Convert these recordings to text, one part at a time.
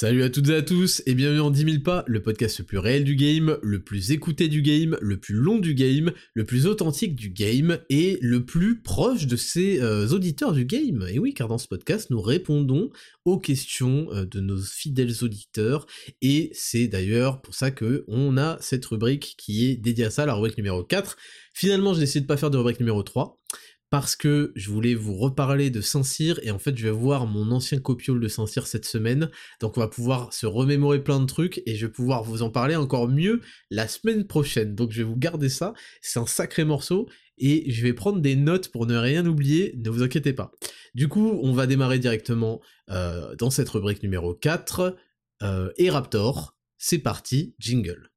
Salut à toutes et à tous et bienvenue en 10 000 pas, le podcast le plus réel du game, le plus écouté du game, le plus long du game, le plus authentique du game et le plus proche de ses euh, auditeurs du game. Et oui, car dans ce podcast, nous répondons aux questions euh, de nos fidèles auditeurs et c'est d'ailleurs pour ça que on a cette rubrique qui est dédiée à ça, la rubrique numéro 4. Finalement, j'ai décidé de pas faire de rubrique numéro 3 parce que je voulais vous reparler de Saint-Cyr et en fait je vais voir mon ancien copiole de Saint-Cyr cette semaine. Donc on va pouvoir se remémorer plein de trucs et je vais pouvoir vous en parler encore mieux la semaine prochaine. Donc je vais vous garder ça. C'est un sacré morceau et je vais prendre des notes pour ne rien oublier. Ne vous inquiétez pas. Du coup on va démarrer directement euh, dans cette rubrique numéro 4 euh, et Raptor. C'est parti jingle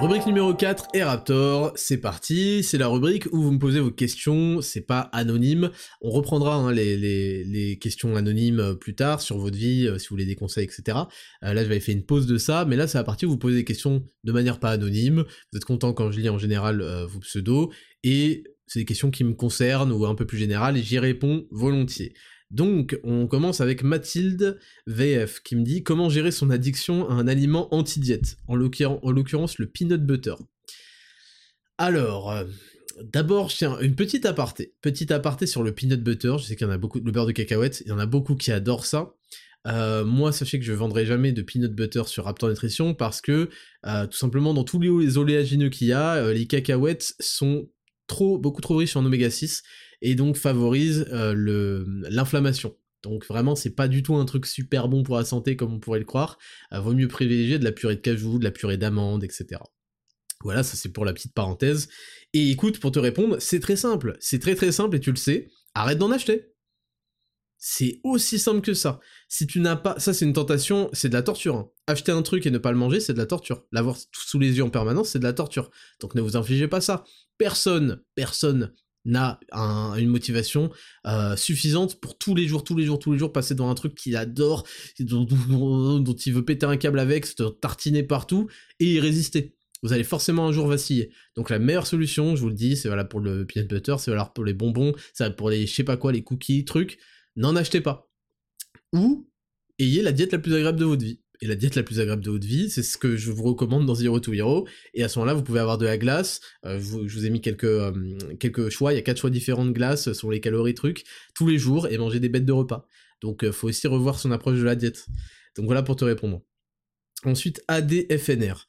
Rubrique numéro 4 et Raptor, c'est parti, c'est la rubrique où vous me posez vos questions, c'est pas anonyme, on reprendra hein, les, questions anonymes euh, plus tard sur votre vie, euh, si vous voulez des conseils, etc. Euh, là j'avais fait une pause de ça, mais là c'est la partie où vous posez des questions de manière pas anonyme, vous êtes content quand je lis en général vos pseudos, et c'est des questions qui me concernent ou un peu plus générales, et j'y réponds volontiers. Donc, on commence avec Mathilde VF qui me dit comment gérer son addiction à un aliment anti-diète, en l'occurrence le peanut butter. Alors, euh, d'abord, tiens une petite aparté. Petite aparté sur le peanut butter. Je sais qu'il y en a beaucoup, le beurre de cacahuète, il y en a beaucoup qui adorent ça. Euh, moi, sachez que je vendrai jamais de peanut butter sur Raptor Nutrition parce que, euh, tout simplement, dans tous les oléagineux qu'il y a, les cacahuètes sont trop, beaucoup trop riches en oméga 6 et donc favorise euh, l'inflammation. Donc vraiment, c'est pas du tout un truc super bon pour la santé comme on pourrait le croire. Euh, vaut mieux privilégier de la purée de cajou, de la purée d'amande, etc. Voilà, ça c'est pour la petite parenthèse. Et écoute, pour te répondre, c'est très simple. C'est très très simple et tu le sais. Arrête d'en acheter. C'est aussi simple que ça. Si tu n'as pas, ça c'est une tentation, c'est de la torture. Hein. Acheter un truc et ne pas le manger, c'est de la torture. L'avoir sous les yeux en permanence, c'est de la torture. Donc ne vous infligez pas ça. Personne, personne n'a une motivation euh, suffisante pour tous les jours, tous les jours, tous les jours passer dans un truc qu'il adore, dont, il veut péter un câble avec, se tartiner partout et y résister. Vous allez forcément un jour vaciller. Donc la meilleure solution, je vous le dis, c'est voilà pour le peanut butter, c'est voilà pour les bonbons, c'est pour les je sais pas quoi, les cookies, trucs. N'en achetez pas. Ou ayez la diète la plus agréable de votre vie et la diète la plus agréable de votre vie, c'est ce que je vous recommande dans Zero to Hero, et à ce moment-là, vous pouvez avoir de la glace, euh, je, vous, ai mis quelques, euh, quelques choix, il y a quatre choix différents de glace sur les calories trucs, tous les jours, et manger des bêtes de repas. Donc euh, faut aussi revoir son approche de la diète. Donc voilà pour te répondre. Ensuite, ADFNR.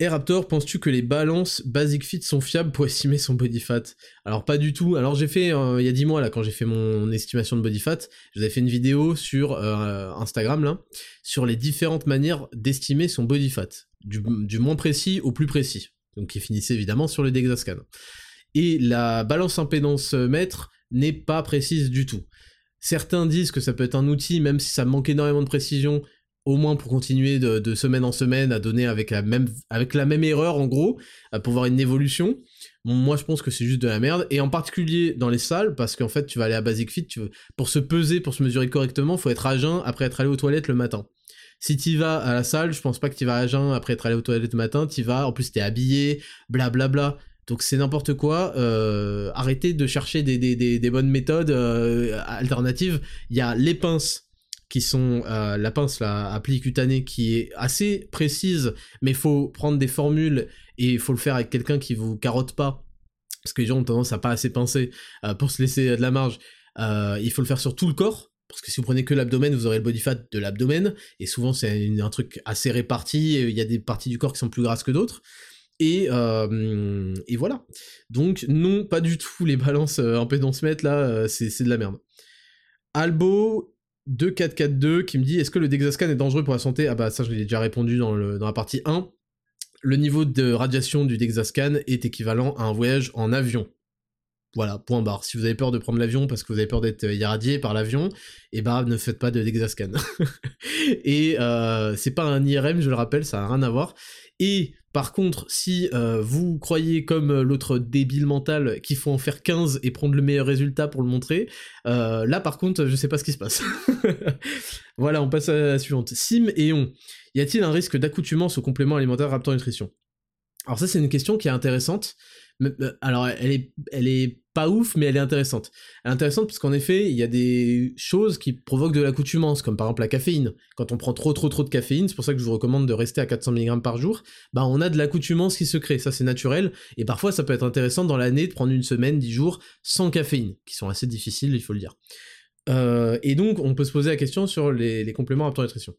Et Raptor, penses-tu que les balances Basic Fit sont fiables pour estimer son body fat? Alors pas du tout. Alors j'ai fait euh, il y a 10 mois là quand j'ai fait mon estimation de body fat, je vous avais fait une vidéo sur euh, Instagram là sur les différentes manières d'estimer son body fat, du, moins précis au plus précis. Donc qui finissait évidemment sur le Dexascan. Et la balance impédance mètre n'est pas précise du tout. Certains disent que ça peut être un outil, même si ça manque énormément de précision, au moins pour continuer de, semaine en semaine à donner avec la même, avec la même erreur en gros, pour voir une évolution. moi je pense que c'est juste de la merde, et en particulier dans les salles, parce qu'en fait tu vas aller à Basic Fit, pour se peser, pour se mesurer correctement, faut être à jeun après être allé aux toilettes le matin. Si tu vas à la salle, je pense pas que tu vas à jeun après être allé aux toilettes le matin, tu vas, en plus t'es habillé, blablabla. Bla bla. Donc c'est n'importe quoi. Euh, arrêtez de chercher des, des, bonnes méthodes euh, alternatives. Il y a les pinces qui sont euh, la pince, la appli cutanée, qui est assez précise, mais il faut prendre des formules et il faut le faire avec quelqu'un qui vous carotte pas, parce que les gens ont tendance à pas assez pincer euh, pour se laisser de la marge. Euh, il faut le faire sur tout le corps, parce que si vous prenez que l'abdomen, vous aurez le body fat de l'abdomen, et souvent c'est un truc assez réparti, il y a des parties du corps qui sont plus grasses que d'autres. Et, et, voilà. Donc non, pas du tout les balances impédance mètre là, c'est de la merde. Albo 2442 qui me dit est-ce que le Dexascan est dangereux pour la santé? Ah bah ça je l'ai déjà répondu dans, le, dans la partie 1. Le niveau de radiation du Dexascan est équivalent à un voyage en avion. Voilà, point barre. Si vous avez peur de prendre l'avion parce que vous avez peur d'être irradié par l'avion, et bah ne faites pas de Dexascan. et euh, c'est pas un IRM, je le rappelle, ça a rien à voir. Et par contre, si euh, vous croyez comme l'autre débile mental qu'il faut en faire 15 et prendre le meilleur résultat pour le montrer, euh, là par contre, je sais pas ce qui se passe. voilà, on passe à la suivante. Sim et on. Y a-t-il un risque d'accoutumance au complément alimentaire Raptor Nutrition Alors ça c'est une question qui est intéressante euh, alors elle est, elle est pas ouf, mais elle est intéressante. Elle est intéressante parce qu'en effet, il y a des choses qui provoquent de l'accoutumance, comme par exemple la caféine. Quand on prend trop trop trop de caféine, c'est pour ça que je vous recommande de rester à 400 mg par jour, bah on a de l'accoutumance qui se crée, ça c'est naturel, et parfois ça peut être intéressant dans l'année de prendre une semaine, 10 jours, sans caféine, qui sont assez difficiles, il faut le dire. Euh, et donc, on peut se poser la question sur les, les compléments à nutrition.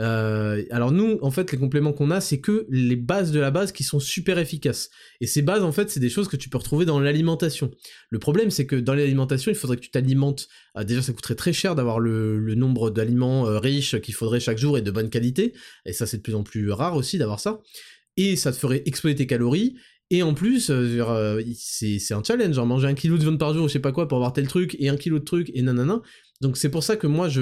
Euh, alors nous, en fait, les compléments qu'on a, c'est que les bases de la base qui sont super efficaces. Et ces bases, en fait, c'est des choses que tu peux retrouver dans l'alimentation. Le problème, c'est que dans l'alimentation, il faudrait que tu t'alimentes. Euh, déjà, ça coûterait très cher d'avoir le, nombre d'aliments euh, riches qu'il faudrait chaque jour et de bonne qualité. Et ça, c'est de plus en plus rare aussi d'avoir ça. Et ça te ferait exploser tes calories. Et en plus, c'est un challenge, genre manger un kilo de viande par jour, je sais pas quoi, pour avoir tel truc, et un kilo de truc, et nanana. Donc c'est pour ça que moi, je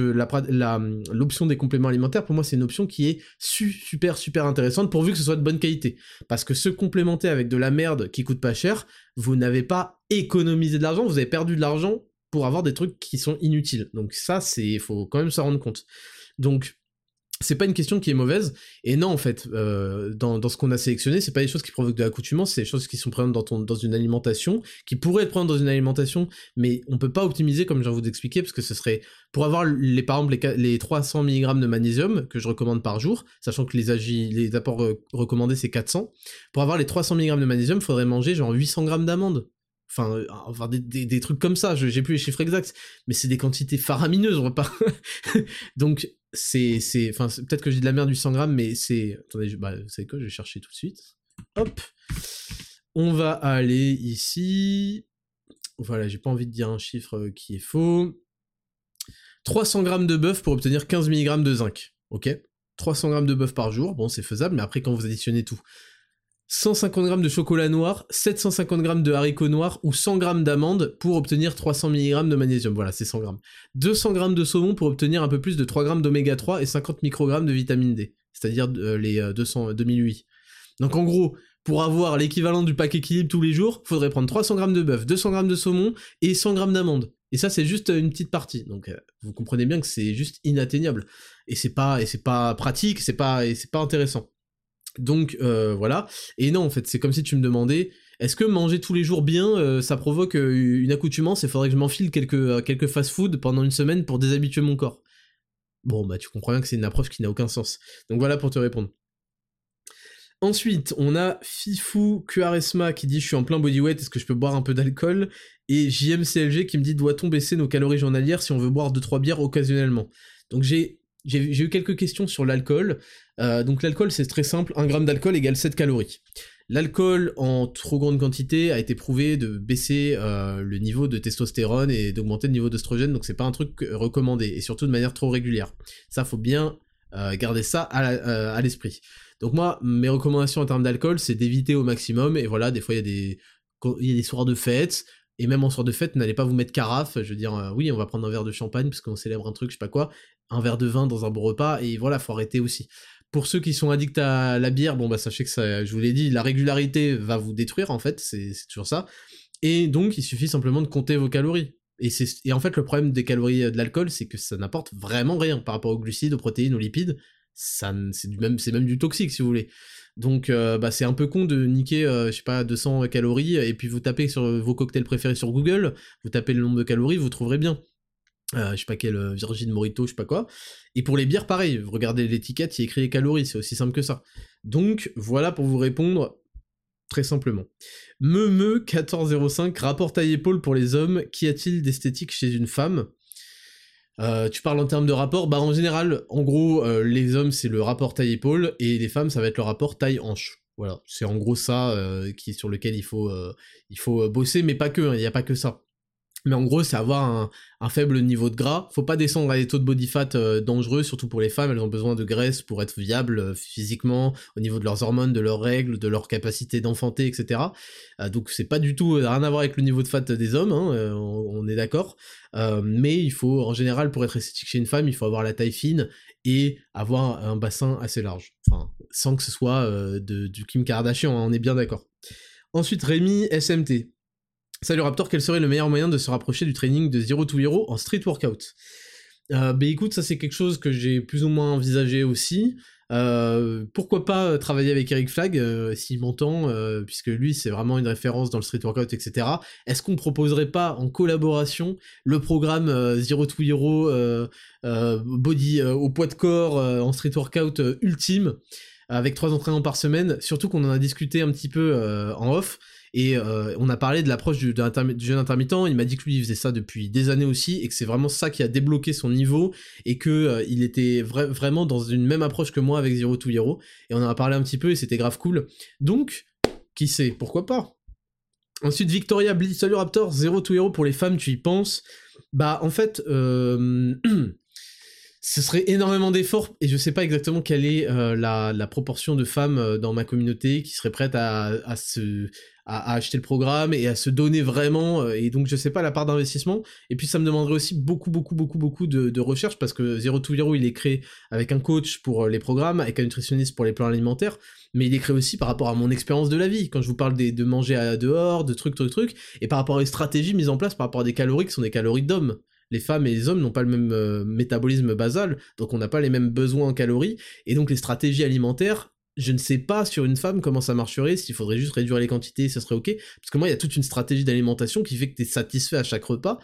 l'option des compléments alimentaires, pour moi, c'est une option qui est super, super intéressante, pourvu que ce soit de bonne qualité. Parce que se complémenter avec de la merde qui coûte pas cher, vous n'avez pas économisé de l'argent, vous avez perdu de l'argent pour avoir des trucs qui sont inutiles. Donc ça, c'est, faut quand même s'en rendre compte. Donc c'est pas une question qui est mauvaise. Et non, en fait, euh, dans, ce qu'on a sélectionné, c'est pas des choses qui provoquent de l'accoutumance, c'est des choses qui sont présentes dans, une alimentation, qui pourraient être présentes dans une alimentation, mais on peut pas optimiser comme je viens de vous expliquer, parce que ce serait, pour avoir les, par exemple, les, 300 mg de magnésium, que je recommande par jour, sachant que les, les apports recommandés c'est 400, pour avoir les 300 mg de magnésium, il faudrait manger genre 800 g d'amandes. Enfin, enfin des, trucs comme ça, j'ai plus les chiffres exacts, mais c'est des quantités faramineuses, on va pas. Donc, c'est, enfin, peut-être que j'ai de la merde du 100 grammes, mais c'est, attendez, bah, vous savez quoi, je vais chercher tout de suite. Hop, on va aller ici. Voilà, j'ai pas envie de dire un chiffre euh, qui est faux. 300 grammes de bœuf pour obtenir 15 mg de zinc. Ok? 300 grammes de bœuf par jour, bon c'est faisable, mais après quand vous additionnez tout, 150 g de chocolat noir, 750 g de haricots noirs ou 100 g d'amandes pour obtenir 300 mg de magnésium. Voilà, c'est 100 g. 200 g de saumon pour obtenir un peu plus de 3 g d'oméga 3 et 50 microgrammes de vitamine D, c'est-à-dire euh, les 200, 2008. Donc en gros, pour avoir l'équivalent du pack équilibre tous les jours, faudrait prendre 300 g de bœuf, 200 g de saumon et 100 g d'amandes. Et ça, c'est juste une petite partie. Donc, euh, vous comprenez bien que c'est juste inatteignable. Et c'est pas, pas pratique, c'est pas, c'est pas intéressant. Donc euh, voilà. Et non, en fait, c'est comme si tu me demandais, est-ce que manger tous les jours bien, euh, ça provoque euh, une accoutumance? Et faudrait que je m'enfile quelques, fast-food pendant une semaine pour déshabituer mon corps Bon, bah tu comprends bien que c'est une approche qui n'a aucun sens. Donc voilà pour te répondre. Ensuite, on a Fifou Quaresma qui dit je suis en plein bodyweight, est-ce que je peux boire un peu d'alcool? Et JMCLG qui me dit doit-on baisser nos calories journalières si on veut boire 2-3 bières occasionnellement? Donc j'ai j'ai eu quelques questions sur l'alcool. Euh, donc l'alcool, c'est très simple, 1 gramme d'alcool égale 7 calories. L'alcool en trop grande quantité a été prouvé de baisser euh, le niveau de testostérone et d'augmenter le niveau d'oestrogène, donc c'est pas un truc recommandé, et surtout de manière trop régulière. Ça, faut bien euh, garder ça à, l'esprit. Donc moi, mes recommandations en termes d'alcool, c'est d'éviter au maximum, et voilà, des fois il y a des, y a des soirs de fête, et même en soir de fête, n'allez pas vous mettre carafe, je veux dire, oui, on va prendre un verre de champagne parce qu'on célèbre un truc, je sais pas quoi, un verre de vin dans un bon repas, et voilà, faut arrêter aussi. Pour ceux qui sont addicts à la bière, bon bah sachez que ça, je vous l'ai dit, la régularité va vous détruire en fait, c'est toujours ça. Et donc il suffit simplement de compter vos calories. Et, et en fait le problème des calories euh, de l'alcool, c'est que ça n'apporte vraiment rien par rapport aux glucides, aux protéines, aux lipides. Ça, c'est même, c'est même du toxique si vous voulez. Donc euh, bah, c'est un peu con de niquer, euh, je sais pas, 200 calories, et puis vous tapez sur vos cocktails préférés sur Google, vous tapez le nombre de calories, vous trouverez bien. Euh, je sais pas quel euh, Virgin Morito, je sais pas quoi. Et pour les bières, pareil, regardez l'étiquette, il y a écrit les calories, c'est aussi simple que ça. Donc voilà pour vous répondre très simplement. Me 1405 rapport taille-épaule pour les hommes, qu'y a-t-il d'esthétique chez une femme? Euh, tu parles en termes de rapport, bah en général, en gros, les hommes c'est le rapport taille-épaule et les femmes ça va être le rapport taille-hanche. Voilà, c'est en gros ça qui sur lequel il faut, il faut bosser, mais pas que, hein, il n'y a pas que ça. Mais en gros, c'est avoir un, faible niveau de gras. Faut pas descendre à des taux de body fat euh, dangereux, surtout pour les femmes. Elles ont besoin de graisse pour être viables euh, physiquement, au niveau de leurs hormones, de leurs règles, de leur capacité d'enfanter, etc. Euh, donc c'est pas du tout rien à voir avec le niveau de fat des hommes, hein, on, est d'accord. mais il faut, en général, pour être esthétique chez une femme, il faut avoir la taille fine et avoir un bassin assez large. Sans que ce soit du Kim Kardashian, hein, on est bien d'accord. Ensuite, Rémi SMT. Salut Raptor, quel serait le meilleur moyen de se rapprocher du training de Zero to Hero en street workout? Euh, bah écoute, ça c'est quelque chose que j'ai plus ou moins envisagé aussi. Euh, pourquoi pas euh, travailler avec Eric Flag s'il m'entend, puisque lui c'est vraiment une référence dans le street workout, etc. Est-ce qu'on proposerait pas en collaboration le programme Zero to Hero body au poids de corps en street workout ultime? Avec trois entraînements par semaine, surtout qu'on en a discuté un petit peu en off. Et euh, on a parlé de l'approche du, jeune intermittent. Il m'a dit que lui, il faisait ça depuis des années aussi, et que c'est vraiment ça qui a débloqué son niveau, et que euh, était vraiment dans une même approche que moi avec Zero to Hero. Et on en a parlé un petit peu, et c'était grave cool. Donc, qui sait, pourquoi pas? Ensuite, Victoria Blitz, salut Raptor, Zero to Hero pour les femmes, tu y penses? Bah, en fait, euh... ce serait énormément d'efforts et je sais pas exactement quelle est euh, la, proportion de femmes euh, dans ma communauté qui seraient prêtes à, acheter le programme et à se donner vraiment euh, et donc je sais pas la part d'investissement. Et puis ça me demanderait aussi beaucoup beaucoup beaucoup beaucoup de, de recherche parce que Zero to Hero il est créé avec un coach pour les programmes avec un nutritionniste pour les plans alimentaires mais il est créé aussi par rapport à mon expérience de la vie. Quand je vous parle des, de manger à dehors de trucs trucs trucs et par rapport à les stratégies mises en place par rapport à des calories qui sont des calories d'hommes les femmes et les hommes n'ont pas le même euh, métabolisme basal, donc on n'a pas les mêmes besoins en calories, et donc les stratégies alimentaires, je ne sais pas sur une femme comment ça marcherait, s'il faudrait juste réduire les quantités, ça serait ok, parce que moi il y a toute une stratégie d'alimentation qui fait que tu es satisfait à chaque repas,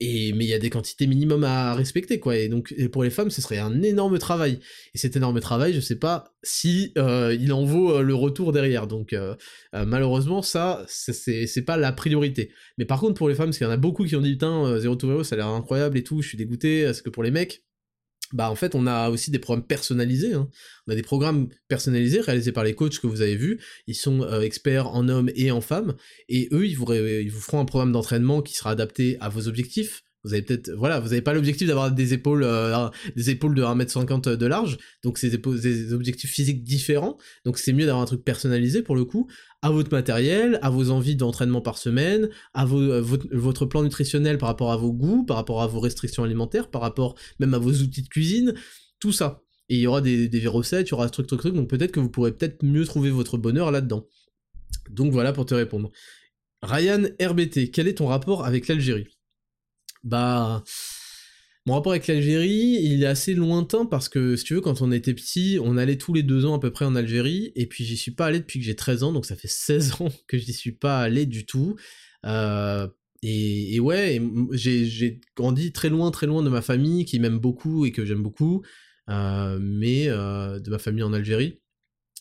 et, mais il y a des quantités minimum à respecter, quoi. Et donc, pour les femmes, ce serait un énorme travail. Et cet énorme travail, je sais pas si euh, il en vaut euh, le retour derrière. Donc, euh, malheureusement, ça, c'est pas la priorité. Mais par contre, pour les femmes, parce qu'il y en a beaucoup qui ont dit, putain, Zero to ça a l'air incroyable et tout, je suis dégoûté, est-ce que pour les mecs, bah en fait on a aussi des programmes personnalisés. Hein. On a des programmes personnalisés réalisés par les coachs que vous avez vus. Ils sont euh, experts en hommes et en femmes, et eux ils vous, ils vous feront un programme d'entraînement qui sera adapté à vos objectifs, vous avez peut-être, voilà, vous n'avez pas l'objectif d'avoir des épaules, euh, de 1m50 de large, donc c'est des, objectifs physiques différents, donc c'est mieux d'avoir un truc personnalisé pour le coup, à votre matériel, à vos envies d'entraînement par semaine, à euh, votre, plan nutritionnel par rapport à vos goûts, par rapport à vos restrictions alimentaires, par rapport même à vos outils de cuisine, tout ça. Et il y aura des, des recettes, il y aura ce truc, truc, truc, donc peut-être que vous pourrez peut-être mieux trouver votre bonheur là-dedans. Donc voilà pour te répondre. Ryan RBT, quel est ton rapport avec l'Algérie? Bah, mon rapport avec l'Algérie, il est assez lointain parce que, si tu veux, quand on était petit, on allait tous les deux ans à peu près en Algérie, et puis j'y suis pas allé depuis que j'ai 13 ans, donc ça fait 16 ans que j'y suis pas allé du tout. Euh, et, ouais, j'ai grandi très loin, très loin de ma famille, qui m'aime beaucoup et que j'aime beaucoup, euh, mais euh, de ma famille en Algérie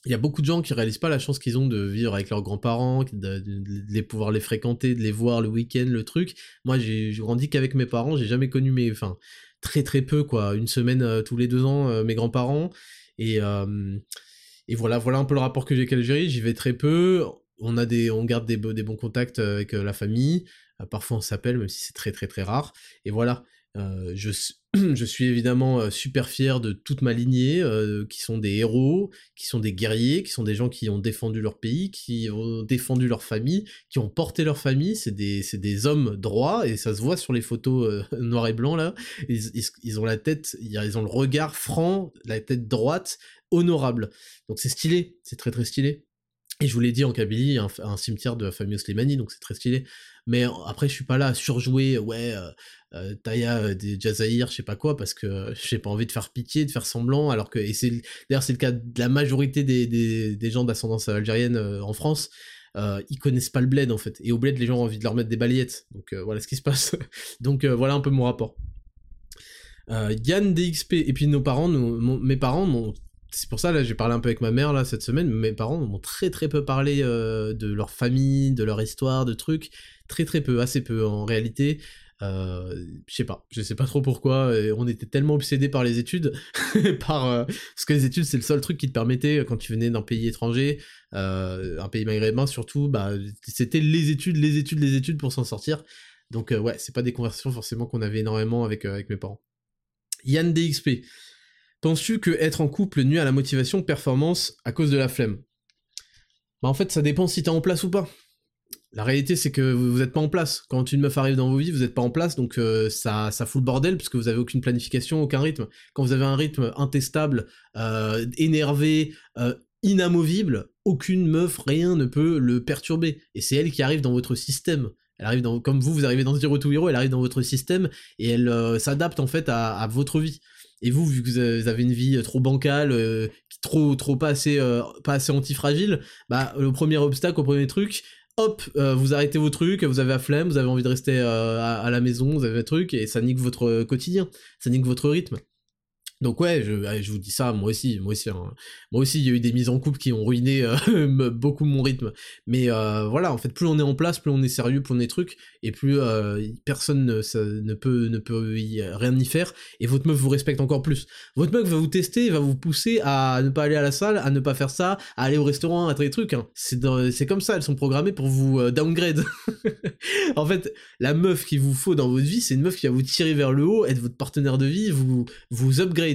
il y a beaucoup de gens qui réalisent pas la chance qu'ils ont de vivre avec leurs grands-parents, de, pouvoir les fréquenter, de les voir le week-end, le truc. Moi, j'ai grandi qu'avec mes parents, j'ai jamais connu mes, enfin, très très peu quoi, une semaine euh, tous les deux ans, euh, mes grands-parents. Et euh, et voilà, voilà un peu le rapport que j'ai avec l'Algérie. J'y vais très peu. On a des, on garde des, bons contacts avec la famille. parfois on s'appelle, même si c'est très très très rare. Et voilà. Je, je, suis évidemment euh, super fier de toute ma lignée, euh, qui sont des héros, qui sont des guerriers, qui sont des gens qui ont défendu leur pays, qui ont défendu leur famille, qui ont porté leur famille. C'est des, des, hommes droits, et ça se voit sur les photos noir et blanc là. Ils, ils, ont la tête, ils ont le regard franc, la tête droite, honorable. Donc c'est stylé, c'est très très stylé. Et je vous l'ai dit, en Kabylie, un, cimetière de la famille Oslemani, donc c'est très stylé. Mais après, je suis pas là à surjouer, ouais, euh, euh Taya euh, des Jazaïr, je sais pas quoi, parce que j'ai pas envie de faire pitié, de faire semblant, alors que, et c'est, d'ailleurs, c'est le cas de la majorité des, gens d'ascendance algérienne euh, en France, euh, ils connaissent pas le bled, en fait. Et au bled, les gens ont envie de leur mettre des balayettes. Donc, voilà ce qui se passe. donc, voilà un peu mon rapport. Yann DXP, et puis nos parents, mes parents m'ont c'est pour ça là j'ai parlé un peu avec ma mère là cette semaine. Mes parents m'ont très très peu parlé euh, de leur famille de leur histoire de trucs. Très très peu assez peu en réalité. Euh, je sais pas. Je sais pas trop pourquoi. On était tellement obsédés par les études par euh, parce que les études c'est le seul truc qui te permettait quand tu venais d'un pays étranger un pays maghrébin surtout bah c'était les études les études les études pour s'en sortir. Donc ouais, c'est pas des conversations forcément qu'on avait énormément avec, avec mes parents. Yann DXP. Penses-tu que être en couple nuit à la motivation, performance à cause de la flemme? Bah en fait ça dépend si t'es en place ou pas. La réalité, c'est que vous n'êtes pas en place. Quand une meuf arrive dans vos vies, vous n'êtes pas en place, donc euh, ça, fout le bordel parce que vous avez aucune planification, aucun rythme. Quand vous avez un rythme intestable, euh, énervé, euh, inamovible, aucune meuf, rien ne peut le perturber. Et c'est elle qui arrive dans votre système. Elle arrive dans, comme vous, vous arrivez dans Zero to Hero, elle arrive dans votre système et elle s'adapte en fait à, votre vie. Et vous, vu que vous avez une vie trop bancale, trop trop pas assez pas assez antifragile, bah le premier obstacle, au premier truc, hop, euh, vous arrêtez vos trucs, vous avez la flemme, vous avez envie de rester euh, à, la maison, vous avez un truc, et ça nique votre quotidien, ça nique votre rythme. Donc ouais, je, vous dis ça, moi aussi, moi aussi, hein. moi aussi, il y a eu des mises en couple qui ont ruiné euh, beaucoup mon rythme. Mais euh, voilà, en fait, plus on est en place, plus on est sérieux, plus on est truc, et plus euh, personne ne, peut ne peut rien y faire. Et votre meuf vous respecte encore plus. Votre meuf va vous tester, va vous pousser à ne pas aller à la salle, à ne pas faire ça, à aller au restaurant, à des trucs. Hein. C'est comme ça, elles sont programmées pour vous downgrade. en fait, la meuf qu'il vous faut dans votre vie, c'est une meuf qui va vous tirer vers le haut, être votre partenaire de vie, vous vous upgrade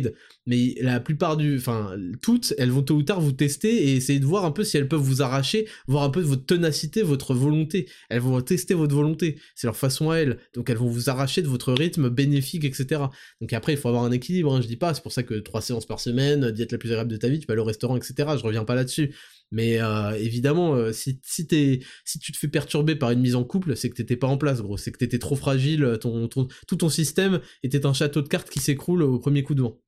mais la plupart du, enfin toutes, elles vont tôt ou tard vous tester et essayer de voir un peu si elles peuvent vous arracher, voir un peu votre ténacité, votre volonté. Elles vont tester votre volonté, c'est leur façon à elles. Donc elles vont vous arracher de votre rythme bénéfique, etc. Donc après il faut avoir un équilibre. Hein, je dis pas, c'est pour ça que trois séances par semaine, diète la plus agréable de ta vie, tu vas aller au restaurant, etc. Je reviens pas là-dessus. Mais euh, évidemment, euh, si, si, tu te fais perturber par une mise en couple, c'est que t'étais pas en place, gros. C'est que t'étais trop fragile, ton, ton, tout ton système était un château de cartes qui s'écroule au premier coup de vent.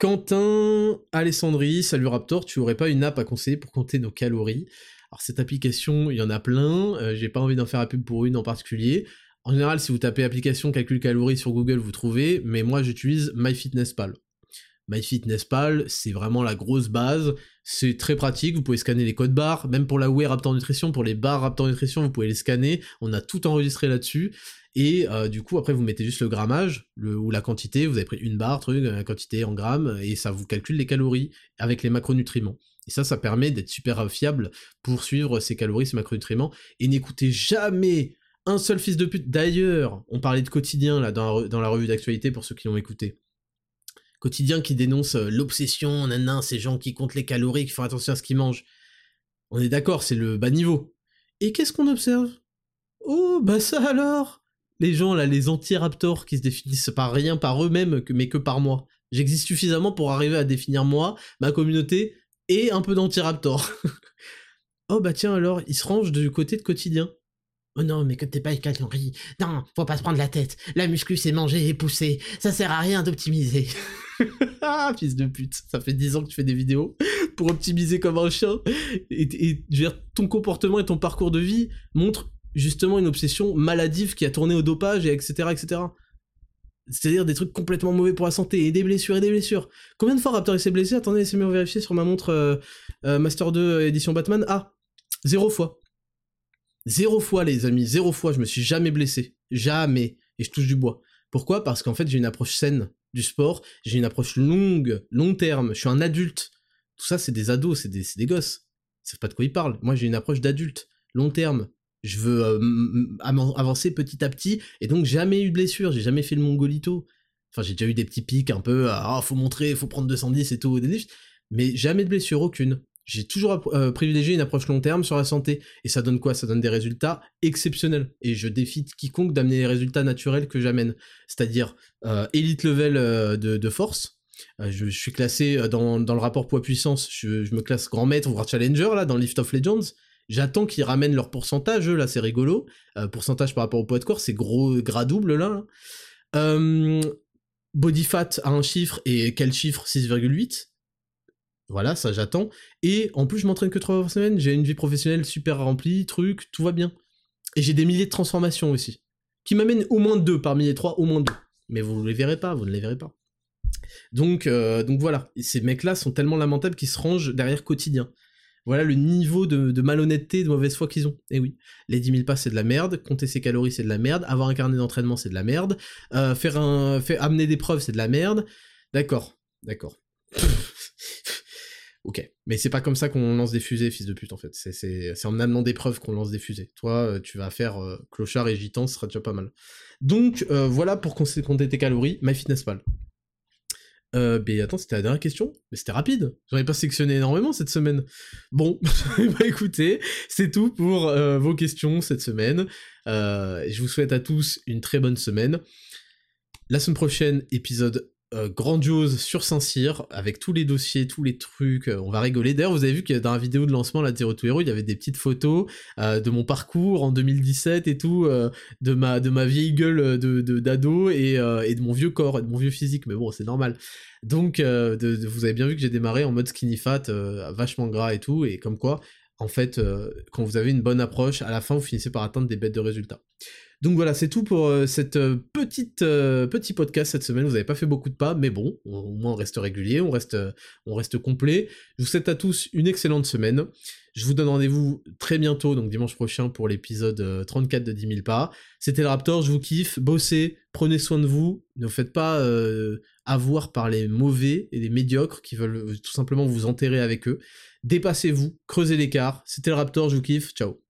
Quentin Alessandri, salut Raptor, tu aurais pas une app à conseiller pour compter nos calories? Alors cette application, il y en a plein, euh, j'ai pas envie d'en faire la pub pour une en particulier. En général, si vous tapez application calcul calories sur Google, vous trouvez, mais moi j'utilise MyFitnessPal. MyFitnessPal, c'est vraiment la grosse base, c'est très pratique, vous pouvez scanner les codes barres, même pour la Wear Raptor Nutrition, pour les barres Raptor Nutrition, vous pouvez les scanner, on a tout enregistré là-dessus, et euh, du coup, après, vous mettez juste le grammage ou la quantité. Vous avez pris une barre, truc, la quantité en grammes, et ça vous calcule les calories avec les macronutriments. Et ça, ça permet d'être super fiable pour suivre ces calories, ces macronutriments. Et n'écoutez jamais un seul fils de pute. D'ailleurs, on parlait de quotidien là dans la, revue d'actualité pour ceux qui l'ont écouté. Quotidien qui dénonce euh, l'obsession, nanan, ces gens qui comptent les calories, qui font attention à ce qu'ils mangent. On est d'accord, c'est le bas niveau. Et qu'est-ce qu'on observe? Oh, bah ça alors les gens là, les anti-raptors qui se définissent par rien par eux-mêmes, mais que par moi. J'existe suffisamment pour arriver à définir moi, ma communauté et un peu d'anti-raptor. oh bah tiens alors, ils se rangent du côté de quotidien. Oh non, mais que t'es pas calories. Non, faut pas se prendre la tête. La muscu, c'est manger et pousser. Ça sert à rien d'optimiser. ah, fils de pute. Ça fait 10 ans que tu fais des vidéos pour optimiser comme un chien. Et, et ton comportement et ton parcours de vie montrent justement une obsession maladive qui a tourné au dopage, et etc., etc. C'est-à-dire des trucs complètement mauvais pour la santé, et des blessures, et des blessures. Combien de fois Raptor s'est blessé Attendez, laissez-moi vérifier sur ma montre euh, euh, Master 2 édition Batman. Ah, zéro fois. Zéro fois, les amis, zéro fois, je me suis jamais blessé. Jamais. Et je touche du bois. Pourquoi Parce qu'en fait, j'ai une approche saine du sport, j'ai une approche longue, long terme, je suis un adulte. Tout ça, c'est des ados, c'est des, des gosses. Ils savent pas de quoi ils parlent. Moi, j'ai une approche d'adulte, long terme, je veux euh, avancer petit à petit, et donc jamais eu de blessure, j'ai jamais fait le mongolito. Enfin, j'ai déjà eu des petits pics un peu, ah, faut montrer, faut prendre 210 et tout, mais jamais de blessure, aucune. J'ai toujours euh, privilégié une approche long terme sur la santé, et ça donne quoi? Ça donne des résultats exceptionnels, et je défie quiconque d'amener les résultats naturels que j'amène, c'est-à-dire euh, élite level de, force, je, suis classé dans, le rapport poids-puissance, je, me classe grand maître, voire challenger, là, dans Lift of Legends, J'attends qu'ils ramènent leur pourcentage, là, c'est rigolo. Euh, pourcentage par rapport au poids de corps, c'est gros gras double, là. Euh, body fat a un chiffre, et quel chiffre? 6,8. Voilà, ça j'attends. Et en plus, je m'entraîne que 3 fois par semaine, j'ai une vie professionnelle super remplie, truc, tout va bien. Et j'ai des milliers de transformations aussi. Qui m'amènent au moins deux parmi les trois, au moins deux. Mais vous ne les verrez pas, vous ne les verrez pas. Donc, euh, donc voilà, ces mecs-là sont tellement lamentables qu'ils se rangent derrière quotidien. Voilà le niveau de, malhonnêteté, de mauvaise foi qu'ils ont. Et eh oui, les 10 000 pas c'est de la merde, compter ses calories c'est de la merde, avoir un carnet d'entraînement c'est de la merde, euh, faire un, amener des preuves c'est de la merde. D'accord, d'accord. Ok. Mais c'est pas comme ça qu'on lance des fusées, fils de pute, en fait. C'est en amenant des preuves qu'on lance des fusées. Toi, euh, tu vas faire euh, clochard et gitan, ce sera déjà pas mal. Donc, euh, voilà pour compter tes calories, MyFitnessPal. Euh, mais attends, c'était la dernière question Mais c'était rapide J'en ai pas sectionné énormément cette semaine. Bon, bah écoutez, c'est tout pour vos questions cette semaine. je vous souhaite à tous une très bonne semaine. La semaine prochaine, épisode euh, grandiose sur Saint-Cyr, avec tous les dossiers, tous les trucs, euh, on va rigoler. D'ailleurs, vous avez vu que dans la vidéo de lancement la Zero to Hero, il y avait des petites photos euh, de mon parcours en 2017 et tout, de, ma, de vieille gueule de, d'ado et, de mon vieux corps et de mon vieux physique, mais bon, c'est normal. Donc, de, vous avez bien vu que j'ai démarré en mode skinny fat, vachement gras et tout, et comme quoi, en fait, quand vous avez une bonne approche, à la fin, vous finissez par atteindre des bêtes de résultats. Donc voilà, c'est tout pour euh, cette euh, petite euh, petit podcast cette semaine. Vous n'avez pas fait beaucoup de pas, mais bon, au moins on reste régulier, on reste on reste complet. Je vous souhaite à tous une excellente semaine. Je vous donne rendez-vous très bientôt, donc dimanche prochain pour l'épisode 34 de 10 000 pas. C'était le Raptor, je vous kiffe, bossez, prenez soin de vous, ne vous faites pas avoir par les mauvais et les médiocres qui veulent tout simplement vous enterrer avec eux. Dépassez-vous, creusez l'écart. C'était le Raptor, je vous kiffe, ciao.